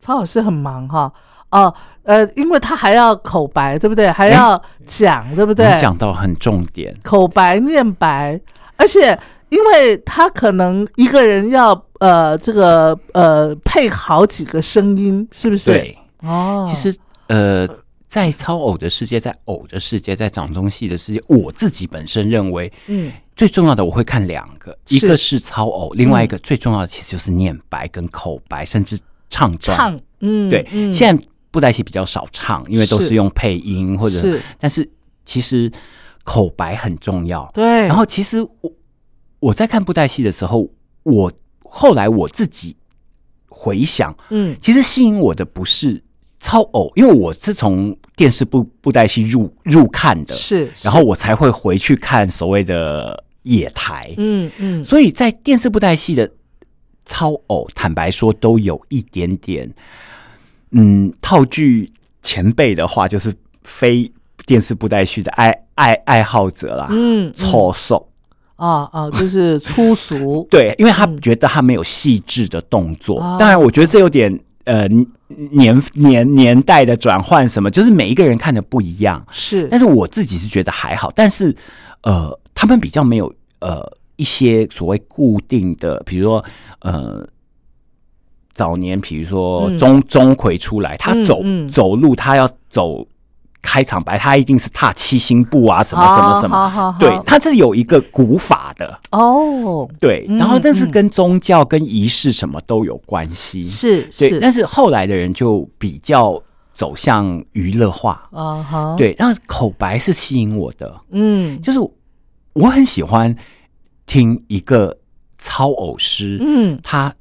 超偶师很忙哈，哦，呃，因为他还要口白，对不对？还要讲，对不对？你讲到很重点，口白念白，而且因为他可能一个人要呃这个呃配好几个声音，是不是？对，哦，其实呃，在超偶的世界，在偶的世界，在掌中戏的世界，我自己本身认为嗯。最重要的，我会看两个，一个是超偶，另外一个最重要的其实就是念白跟口白，甚至唱段。唱嗯对，嗯。现在布袋戏比较少唱，因为都是是。用配音或者是，但是其实口白很重要。对，然后其实我我在看布袋戏的时候，我后来我自己回想，嗯其实吸引我的不是超偶，因为我是从电视布布袋戏入入看的，是，然后我才会回去看所谓的野台。嗯嗯所以在电视布袋戏的超偶，坦白说都有一点点，嗯，套句前辈的话，就是非电视布袋戏的爱爱爱好者啦，嗯错手。啊啊，(laughs) 就是粗俗，(laughs) 对，因为他觉得他没有细致的动作。哦当然，我觉得这有点呃年年年代的转换，什么就是每一个人看的不一样。是但是我自己是觉得还好，但是呃，他们比较没有呃一些所谓固定的，比如说呃。早年，比如说嗯钟钟馗出来，他走、嗯嗯走路，他要走开场白，他一定是踏七星步啊，什么什么什么，好好好。对，他是有一个古法的，哦，对，嗯然后但是嗯。跟宗教、跟仪式什么都有关系，是对。是。但是后来的人就比较走向娱乐化，啊哈，，对。然后口白是吸引我的，嗯。就是我很喜欢听一个操偶师，嗯。他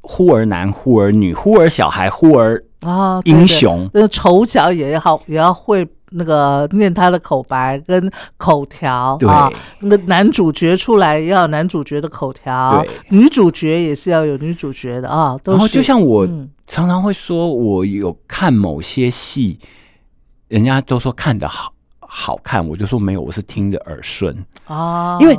忽而男，忽而女，忽而小孩，忽而啊，英，雄，对那丑角也要也要会那个念他的口白跟口条对啊，那个男主角出来要有男主角的口条，女主角也是要有女主角的啊，都然后就像我嗯常常会说，我有看某些戏，人家都说看的好好看，我就说没有，我是听的耳顺。啊，因为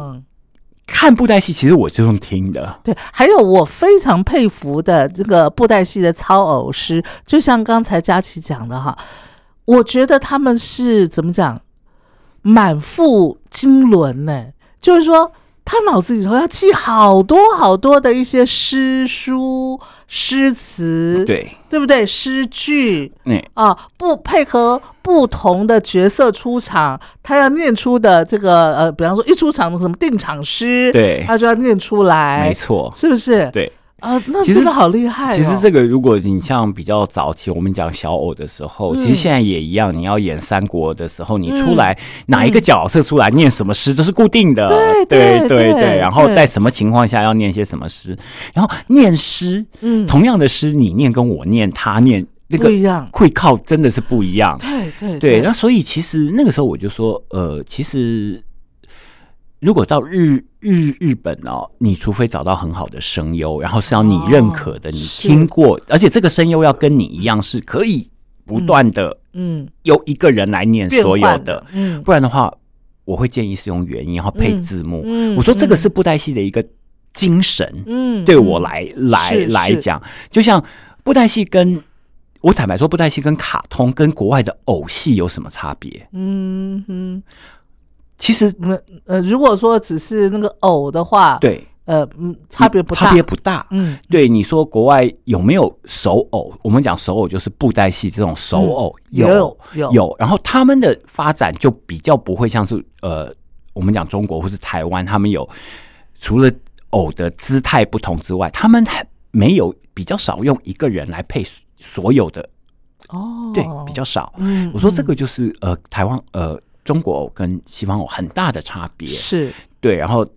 看布袋戏，其实我是用听的，对，还有我非常佩服的这个布袋戏的操偶师，就像刚才佳琪讲的哈，我觉得他们是怎么讲，满腹经纶呢？就是说，他脑子里头要记好多好多的一些诗书、诗词，对，对不对？诗句，嗯啊，不配合不同的角色出场，他要念出的这个呃，比方说一出场的什么定场诗，对他就要念出来，没错，是不是？对。啊，那其实真的好厉害、哦。其实这个，如果你像比较早期，我们讲小偶的时候，嗯其实现在也一样。你要演三国的时候，你出来哪一个角色出来念什么诗，这是固定的。对对对然后在什么情况下要念些什么诗，然后念诗，嗯同样的诗你念跟我念，他念那个会靠真的是不一样。对对对，那所以其实那个时候我就说，呃，其实如果到日日日本哦，你除非找到很好的声优，然后是要你认可的，你是听过，而且这个声优要跟你一样是可以不断的嗯，由一个人来念所有换的，嗯不然的话，我会建议是用原音，然后配字幕。嗯我说这个是布袋戏的一个精神，嗯，对我来来来讲，就像布袋戏跟我坦白说，布袋戏跟卡通跟国外的偶戏有什么差别？嗯嗯，其实那呃，如果说只是那个偶的话，，对呃嗯，差别不大，差别不大。嗯，对你说，国外有没有手偶？我们讲手偶就是布袋戏这种手偶，嗯有有有然后他们的发展就比较不会像是呃，我们讲中国或是台湾，他们有除了偶的姿态不同之外，他们还没有比较少用一个人来配所有的，哦，对，比较少。嗯，我说这个就是呃，台湾呃，中国偶跟西方偶很大的差别。是对，然后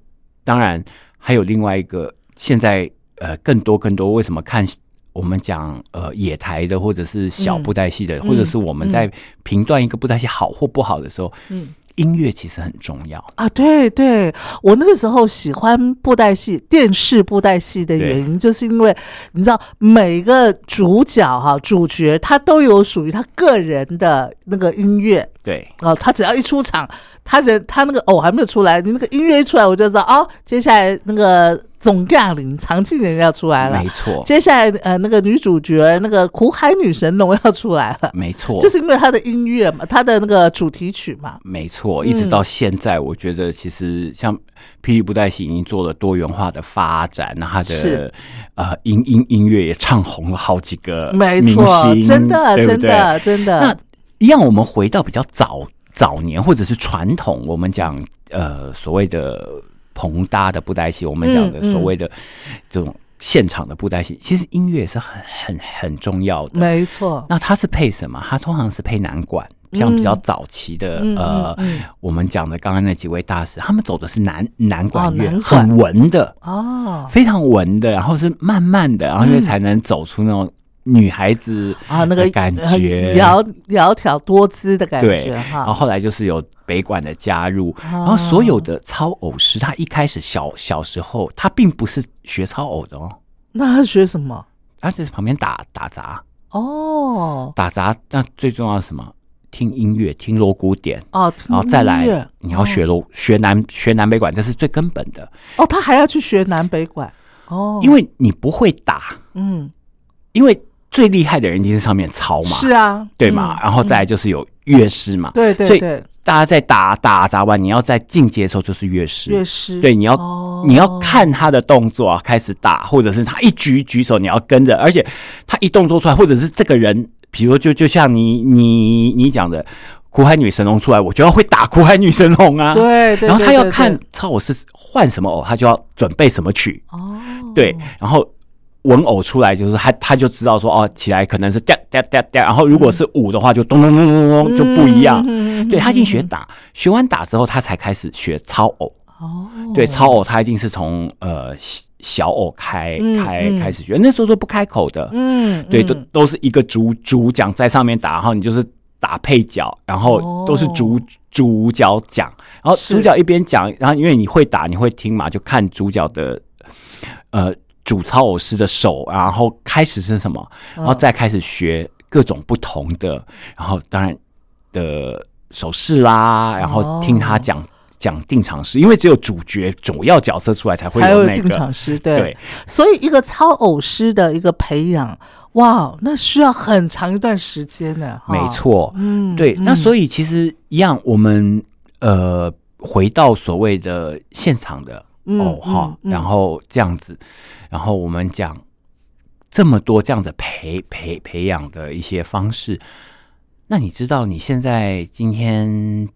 当然还有另外一个，现在呃更多更多，为什么看我们讲呃野台的，或者是小嗯布袋戏的，嗯或者是我们在评断一个布袋戏好或不好的时候，嗯。音乐其实很重要。啊，对对，我那个时候喜欢布袋戏，电视布袋戏的原因，就是因为你知道每个主角哈、主角他都有属于他个人的那个音乐。对。哦，他只要一出场，他人他那个偶还没有出来，你那个音乐一出来，我就知道哦，接下来那个总驾临常静人要出来了，没错，接下来呃那个女主角那个苦海女神龙要出来了，没错，就是因为她的音乐嘛，她的那个主题曲嘛，没错，一直到现在，我觉得其实像霹雳布袋戏已经做了多元化的发展，那它的呃音音音乐也唱红了好几个没错，真的真的真的。那一样，我们回到比较早早年或者是传统，我们讲呃所谓的棚搭的布袋戏，我们讲的所谓的这种现场的布袋戏，其实音乐是很很很重要的，没错。那它是配什么？它通常是配南管。像比较早期的呃，我们讲的刚刚那几位大师，他们走的是南南管乐，很文的哦，非常文的，然后是慢慢的，然后才能走出那种女孩子啊那个感觉，窈窈窕多姿的感觉哈。然后后来就是有北管的加入，然后所有的操偶师，他一开始小小时候他并不是学操偶的哦，那他学什么？他就是旁边打打杂。哦，打杂。那最重要是什么？听音乐，听锣鼓点。哦，然后再来，你要学锣，学南学南北管，这是最根本的。哦。他还要去学南北管？哦，因为你不会打，嗯，因为最厉害的人一定是上面操嘛，是啊，对嘛。然后再来就是有乐师嘛，对对对。大家在打打杂完，你要在进阶的时候就是乐师，乐师对，你要你要看他的动作啊，开始打，或者是他一举举手，你要跟着，而且他一动作出来，或者是这个人。比如就就像你你你讲的苦海女神龙出来，我就要会打苦海女神龙啊。对，然后他要看操我是换什么偶，他就要准备什么曲。哦，对，然后文偶出来就是他他就知道说哦起来可能是哒哒哒哒，然后如果是舞的话就咚咚咚咚咚就不一样。对他已经学打，学完打之后他才开始学操偶。哦，对，操偶他一定是从呃。小偶开开开始学，那时候都不开口的，嗯，对，都都是一个主主讲在上面打，然后你就是打配角，然后都是主主角讲，然后主角一边讲，然后因为你会打，你会听嘛，就看主角的呃主操偶师的手，然后开始是什么，然后再开始学各种不同的，然后当然的手势啦，然后听他讲。讲定场诗，因为只有主角主要角色出来才会有那个定场诗，对。所以一个操偶师的一个培养，哇，那需要很长一段时间呢。没错，嗯，对。那所以其实一样，我们呃回到所谓的现场的哦哈，然后这样子，然后我们讲这么多这样子培培培养的一些方式，那你知道你现在今天？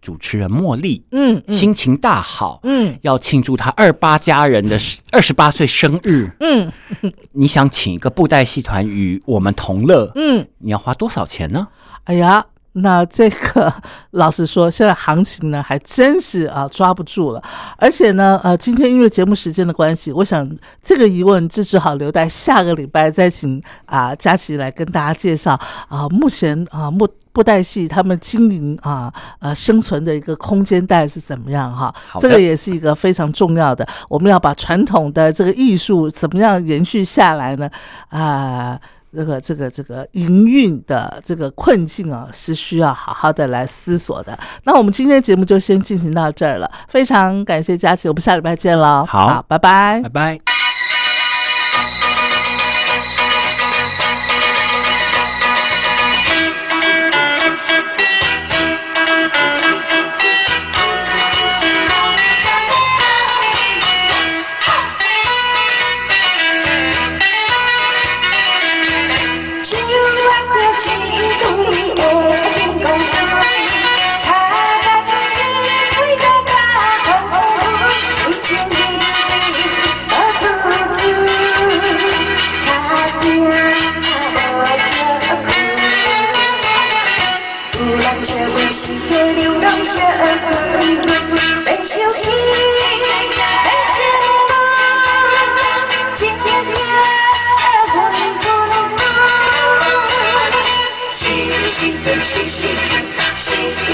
主持人茉莉，嗯，心情大好，嗯，要庆祝她二八家人的二十八岁生日，嗯，(laughs) 你想请一个布袋戏团与我们同乐，嗯，你要花多少钱呢？哎呀。那这个老实说，现在行情呢还真是啊抓不住了。而且呢，呃，今天因为节目时间的关系，我想这个疑问就只好留待下个礼拜再请啊佳琪来跟大家介绍啊。目前啊布布袋戏他们经营啊呃生存的一个空间带是怎么样哈？这个也是一个非常重要的。我们要把传统的这个艺术怎么样延续下来呢？啊。这个这个这个营运的这个困境啊，是需要好好的来思索的。那我们今天节目就先进行到这儿了，非常感谢佳琪，我们下礼拜见喽。好，拜拜，拜拜。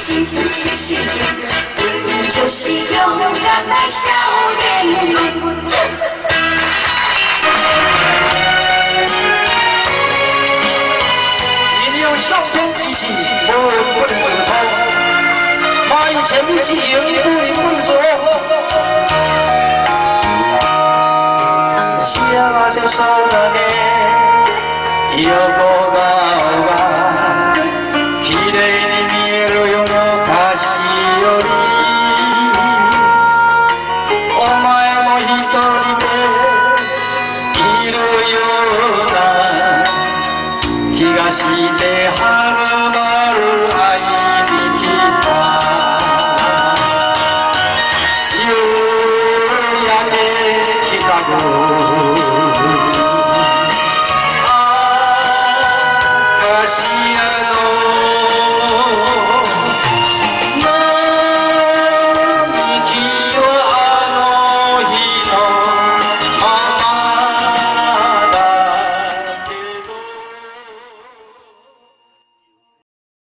心想，们就是勇敢的少年们。一定要上天记起，不能不能走有前路经营，不能不能走。夕阳落下少年，有。